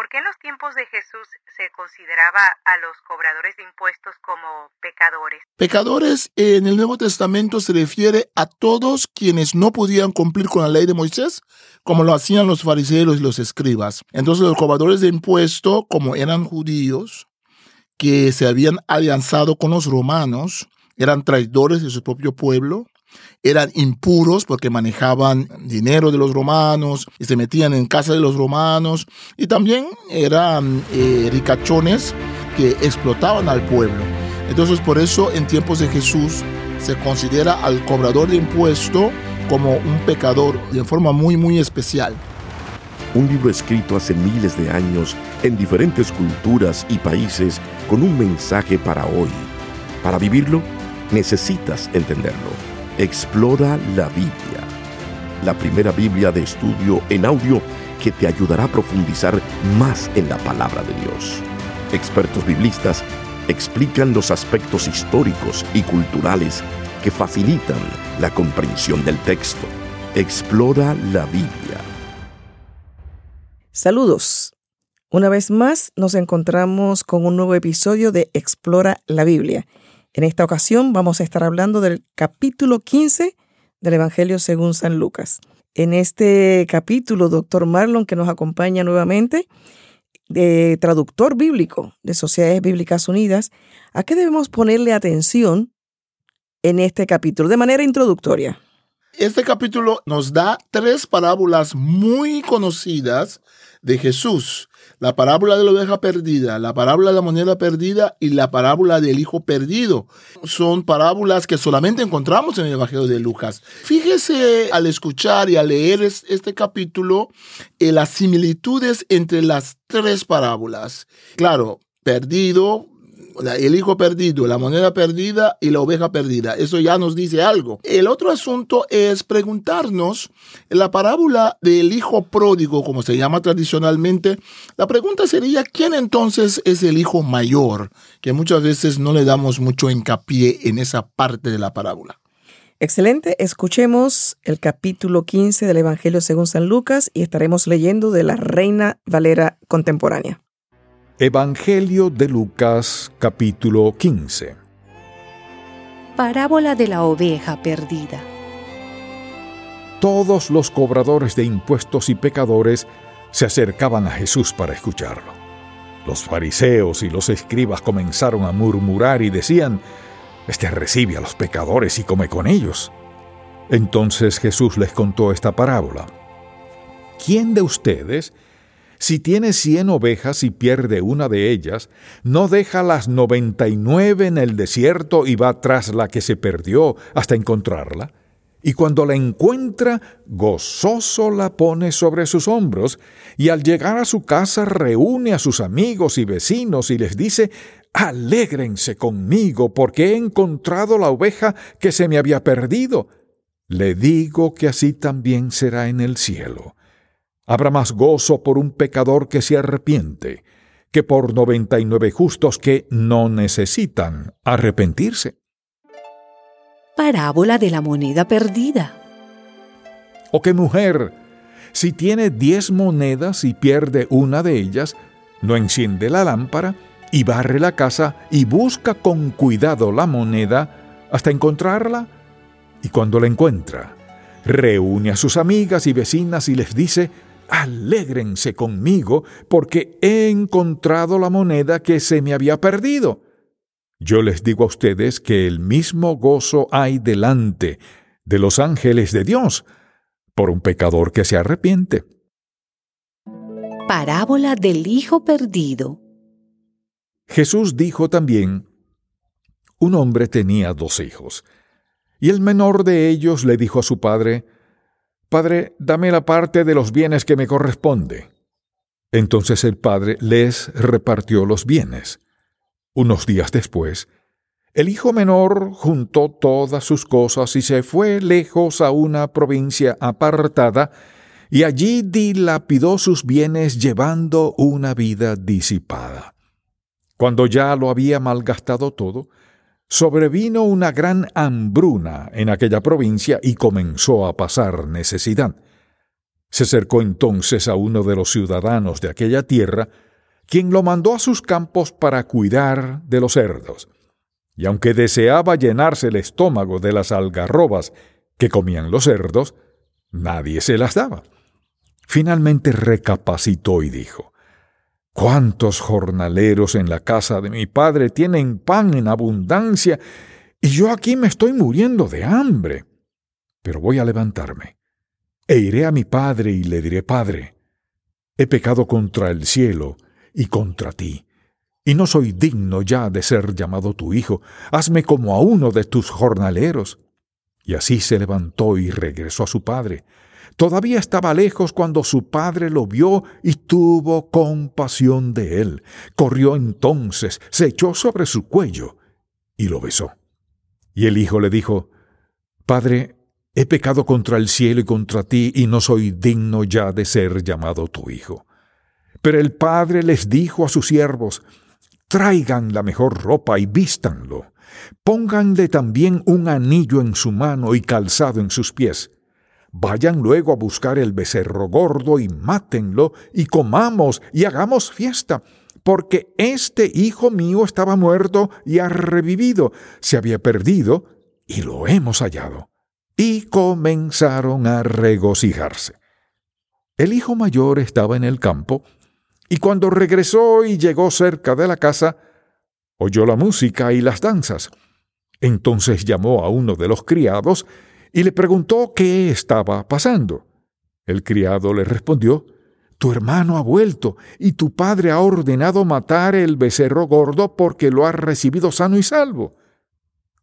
¿Por qué en los tiempos de Jesús se consideraba a los cobradores de impuestos como pecadores? Pecadores en el Nuevo Testamento se refiere a todos quienes no podían cumplir con la ley de Moisés, como lo hacían los fariseos y los escribas. Entonces los cobradores de impuestos, como eran judíos, que se habían alianzado con los romanos, eran traidores de su propio pueblo, eran impuros porque manejaban dinero de los romanos y se metían en casa de los romanos y también eran eh, ricachones que explotaban al pueblo. Entonces por eso en tiempos de Jesús se considera al cobrador de impuesto como un pecador de forma muy muy especial. Un libro escrito hace miles de años en diferentes culturas y países con un mensaje para hoy. Para vivirlo, necesitas entenderlo. Explora la Biblia, la primera Biblia de estudio en audio que te ayudará a profundizar más en la palabra de Dios. Expertos biblistas explican los aspectos históricos y culturales que facilitan la comprensión del texto. Explora la Biblia. Saludos. Una vez más nos encontramos con un nuevo episodio de Explora la Biblia. En esta ocasión vamos a estar hablando del capítulo 15 del Evangelio según San Lucas. En este capítulo, doctor Marlon, que nos acompaña nuevamente, de traductor bíblico de Sociedades Bíblicas Unidas, ¿a qué debemos ponerle atención en este capítulo de manera introductoria? Este capítulo nos da tres parábolas muy conocidas de Jesús la parábola de la oveja perdida, la parábola de la moneda perdida y la parábola del hijo perdido. Son parábolas que solamente encontramos en el Evangelio de Lucas. Fíjese al escuchar y al leer este capítulo eh, las similitudes entre las tres parábolas. Claro, perdido, el hijo perdido, la moneda perdida y la oveja perdida. Eso ya nos dice algo. El otro asunto es preguntarnos, la parábola del hijo pródigo, como se llama tradicionalmente, la pregunta sería, ¿quién entonces es el hijo mayor? Que muchas veces no le damos mucho hincapié en esa parte de la parábola. Excelente, escuchemos el capítulo 15 del Evangelio según San Lucas y estaremos leyendo de la Reina Valera contemporánea. Evangelio de Lucas capítulo 15 Parábola de la oveja perdida Todos los cobradores de impuestos y pecadores se acercaban a Jesús para escucharlo. Los fariseos y los escribas comenzaron a murmurar y decían, Este recibe a los pecadores y come con ellos. Entonces Jesús les contó esta parábola. ¿Quién de ustedes si tiene cien ovejas y pierde una de ellas, no deja las noventa y nueve en el desierto y va tras la que se perdió hasta encontrarla. Y cuando la encuentra, gozoso la pone sobre sus hombros, y al llegar a su casa reúne a sus amigos y vecinos y les dice, Alégrense conmigo, porque he encontrado la oveja que se me había perdido. Le digo que así también será en el cielo. Habrá más gozo por un pecador que se arrepiente que por noventa y nueve justos que no necesitan arrepentirse. Parábola de la moneda perdida. ¿O qué mujer, si tiene diez monedas y pierde una de ellas, no enciende la lámpara y barre la casa y busca con cuidado la moneda hasta encontrarla? Y cuando la encuentra, reúne a sus amigas y vecinas y les dice, Alégrense conmigo, porque he encontrado la moneda que se me había perdido. Yo les digo a ustedes que el mismo gozo hay delante de los ángeles de Dios por un pecador que se arrepiente. Parábola del Hijo Perdido Jesús dijo también, un hombre tenía dos hijos, y el menor de ellos le dijo a su padre, Padre, dame la parte de los bienes que me corresponde. Entonces el padre les repartió los bienes. Unos días después, el hijo menor juntó todas sus cosas y se fue lejos a una provincia apartada, y allí dilapidó sus bienes llevando una vida disipada. Cuando ya lo había malgastado todo, sobrevino una gran hambruna en aquella provincia y comenzó a pasar necesidad. Se acercó entonces a uno de los ciudadanos de aquella tierra, quien lo mandó a sus campos para cuidar de los cerdos. Y aunque deseaba llenarse el estómago de las algarrobas que comían los cerdos, nadie se las daba. Finalmente recapacitó y dijo, ¿Cuántos jornaleros en la casa de mi padre tienen pan en abundancia y yo aquí me estoy muriendo de hambre? Pero voy a levantarme e iré a mi padre y le diré, Padre, he pecado contra el cielo y contra ti, y no soy digno ya de ser llamado tu hijo, hazme como a uno de tus jornaleros. Y así se levantó y regresó a su padre. Todavía estaba lejos cuando su padre lo vio y tuvo compasión de él. Corrió entonces, se echó sobre su cuello y lo besó. Y el hijo le dijo, Padre, he pecado contra el cielo y contra ti, y no soy digno ya de ser llamado tu hijo. Pero el padre les dijo a sus siervos, Traigan la mejor ropa y vístanlo. Pónganle también un anillo en su mano y calzado en sus pies Vayan luego a buscar el becerro gordo y mátenlo, y comamos y hagamos fiesta, porque este hijo mío estaba muerto y ha revivido, se había perdido y lo hemos hallado. Y comenzaron a regocijarse. El hijo mayor estaba en el campo, y cuando regresó y llegó cerca de la casa, oyó la música y las danzas. Entonces llamó a uno de los criados y le preguntó qué estaba pasando. El criado le respondió, Tu hermano ha vuelto y tu padre ha ordenado matar el becerro gordo porque lo ha recibido sano y salvo.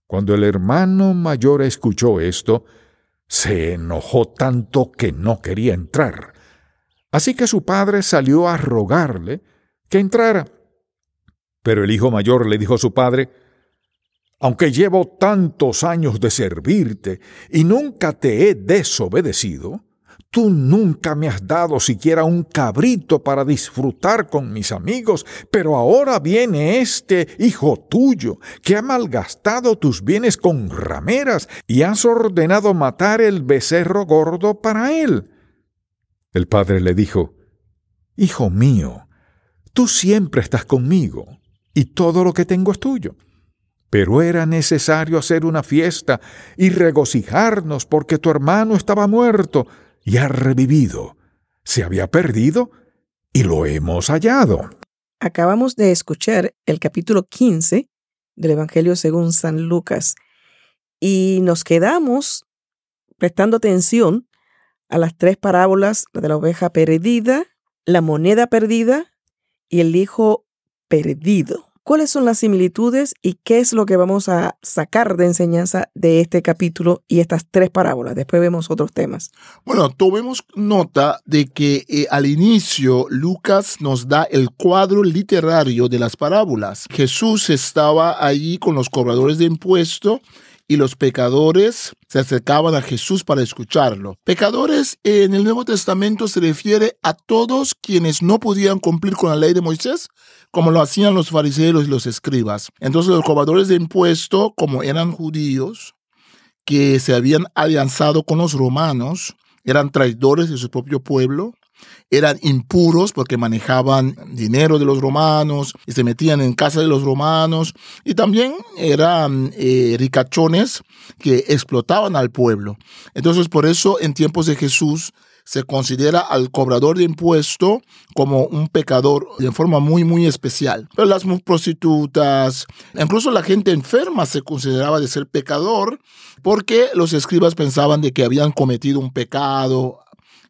Cuando el hermano mayor escuchó esto, se enojó tanto que no quería entrar. Así que su padre salió a rogarle que entrara. Pero el hijo mayor le dijo a su padre, aunque llevo tantos años de servirte y nunca te he desobedecido, tú nunca me has dado siquiera un cabrito para disfrutar con mis amigos, pero ahora viene este hijo tuyo, que ha malgastado tus bienes con rameras y has ordenado matar el becerro gordo para él. El padre le dijo, Hijo mío, tú siempre estás conmigo, y todo lo que tengo es tuyo. Pero era necesario hacer una fiesta y regocijarnos porque tu hermano estaba muerto y ha revivido. Se había perdido y lo hemos hallado. Acabamos de escuchar el capítulo 15 del Evangelio según San Lucas y nos quedamos prestando atención a las tres parábolas de la oveja perdida, la moneda perdida y el hijo perdido cuáles son las similitudes y qué es lo que vamos a sacar de enseñanza de este capítulo y estas tres parábolas. Después vemos otros temas. Bueno, tomemos nota de que eh, al inicio Lucas nos da el cuadro literario de las parábolas. Jesús estaba allí con los cobradores de impuestos y los pecadores se acercaban a Jesús para escucharlo. Pecadores en el Nuevo Testamento se refiere a todos quienes no podían cumplir con la ley de Moisés, como lo hacían los fariseos y los escribas. Entonces los cobradores de impuesto, como eran judíos, que se habían alianzado con los romanos, eran traidores de su propio pueblo, eran impuros porque manejaban dinero de los romanos y se metían en casa de los romanos y también eran eh, ricachones que explotaban al pueblo. Entonces por eso en tiempos de Jesús se considera al cobrador de impuesto como un pecador de forma muy, muy especial. Pero las prostitutas, incluso la gente enferma se consideraba de ser pecador porque los escribas pensaban de que habían cometido un pecado,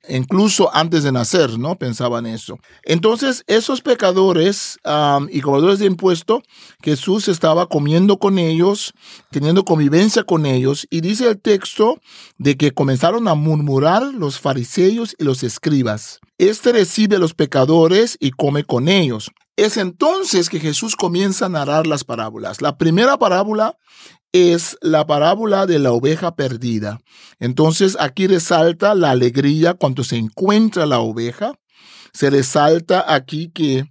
incluso antes de nacer, ¿no? Pensaban eso. Entonces, esos pecadores y cobradores de impuesto, Jesús estaba comiendo con ellos, teniendo convivencia con ellos, y dice el texto de que comenzaron a murmurar los fariseos y los escribas. Este recibe a los pecadores y come con ellos. Es entonces que Jesús comienza a narrar las parábolas. La primera parábola es la parábola de la oveja perdida. Entonces aquí resalta la alegría cuando se encuentra la oveja. Se resalta aquí que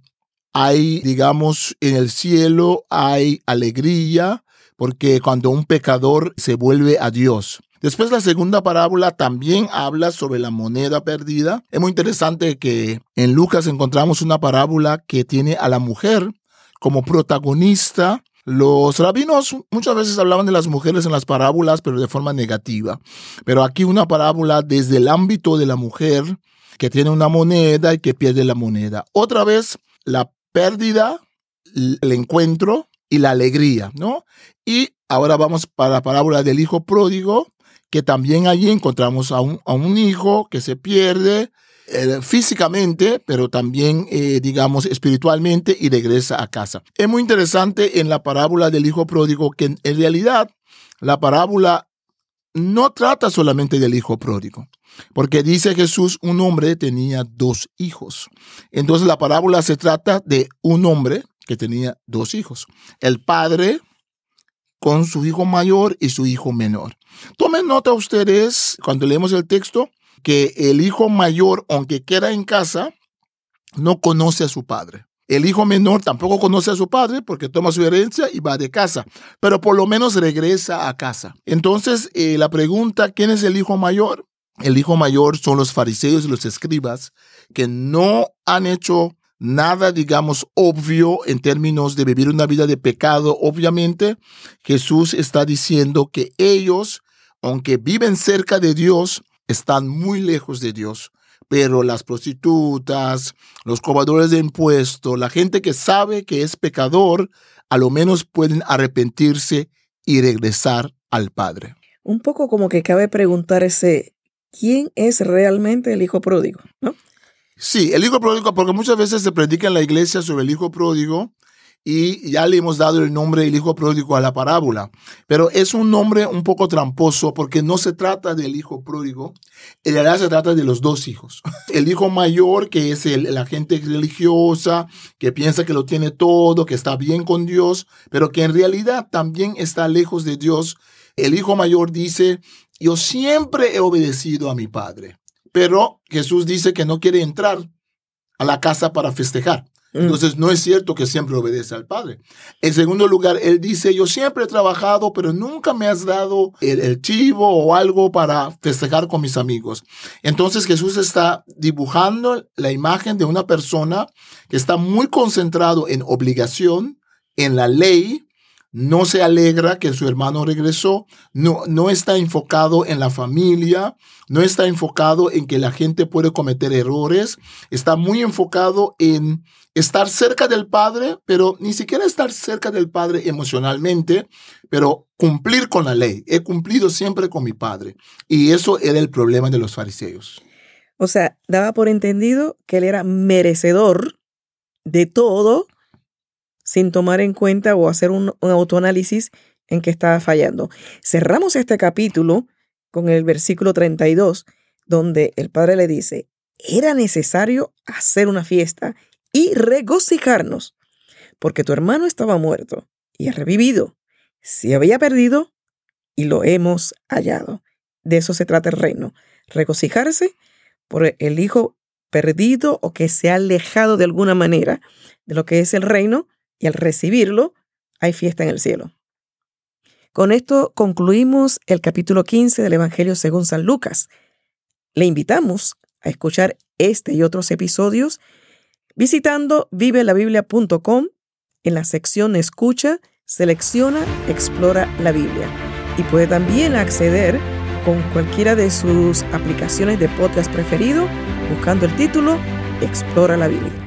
hay, digamos, en el cielo hay alegría porque cuando un pecador se vuelve a Dios. Después la segunda parábola también habla sobre la moneda perdida. Es muy interesante que en Lucas encontramos una parábola que tiene a la mujer como protagonista. Los rabinos muchas veces hablaban de las mujeres en las parábolas, pero de forma negativa. Pero aquí una parábola desde el ámbito de la mujer que tiene una moneda y que pierde la moneda. Otra vez, la pérdida, el encuentro y la alegría, ¿no? Y ahora vamos para la parábola del hijo pródigo, que también allí encontramos a un, a un hijo que se pierde eh, físicamente, pero también, eh, digamos, espiritualmente y regresa a casa. Es muy interesante en la parábola del hijo pródigo que en, en realidad la parábola no trata solamente del hijo pródigo. Porque dice Jesús, un hombre tenía dos hijos. Entonces la parábola se trata de un hombre que tenía dos hijos. El padre con su hijo mayor y su hijo menor. Tomen nota ustedes, cuando leemos el texto, que el hijo mayor, aunque queda en casa, no conoce a su padre. El hijo menor tampoco conoce a su padre porque toma su herencia y va de casa, pero por lo menos regresa a casa. Entonces, eh, la pregunta, ¿quién es el hijo mayor? El hijo mayor son los fariseos y los escribas que no han hecho nada, digamos, obvio en términos de vivir una vida de pecado. Obviamente, Jesús está diciendo que ellos, aunque viven cerca de Dios, están muy lejos de Dios. Pero las prostitutas, los cobradores de impuestos, la gente que sabe que es pecador, a lo menos pueden arrepentirse y regresar al Padre. Un poco como que cabe preguntar ese, ¿quién es realmente el hijo pródigo? ¿No? Sí, el hijo pródigo, porque muchas veces se predica en la iglesia sobre el hijo pródigo y ya le hemos dado el nombre del hijo pródigo a la parábola, pero es un nombre un poco tramposo porque no se trata del hijo pródigo, en realidad se trata de los dos hijos. El hijo mayor, que es el, la gente religiosa, que piensa que lo tiene todo, que está bien con Dios, pero que en realidad también está lejos de Dios. El hijo mayor dice, yo siempre he obedecido a mi padre. Pero Jesús dice que no quiere entrar a la casa para festejar. Mm. Entonces no es cierto que siempre obedece al Padre. En segundo lugar, Él dice, yo siempre he trabajado, pero nunca me has dado el, el chivo o algo para festejar con mis amigos. Entonces Jesús está dibujando la imagen de una persona que está muy concentrado en obligación, en la ley, no se alegra que su hermano regresó, no, no está enfocado en la familia, no está enfocado en que la gente puede cometer errores, está muy enfocado en estar cerca del Padre, pero ni siquiera estar cerca del Padre emocionalmente, pero cumplir con la ley. He cumplido siempre con mi Padre. Y eso era el problema de los fariseos. O sea, daba por entendido que él era merecedor de todo sin tomar en cuenta o hacer un, autoanálisis en que estaba fallando. Cerramos este capítulo con el versículo 32, donde el padre le dice, era necesario hacer una fiesta y regocijarnos, porque tu hermano estaba muerto y ha revivido, se había perdido y lo hemos hallado. De eso se trata el reino, regocijarse por el hijo perdido o que se ha alejado de alguna manera de lo que es el reino y al recibirlo hay fiesta en el cielo. Con esto concluimos el capítulo 15 del Evangelio según San Lucas. Le invitamos a escuchar este y otros episodios visitando vivelabiblia.com en la sección Escucha, selecciona, explora la Biblia. Y puede también acceder con cualquiera de sus aplicaciones de podcast preferido buscando el título Explora la Biblia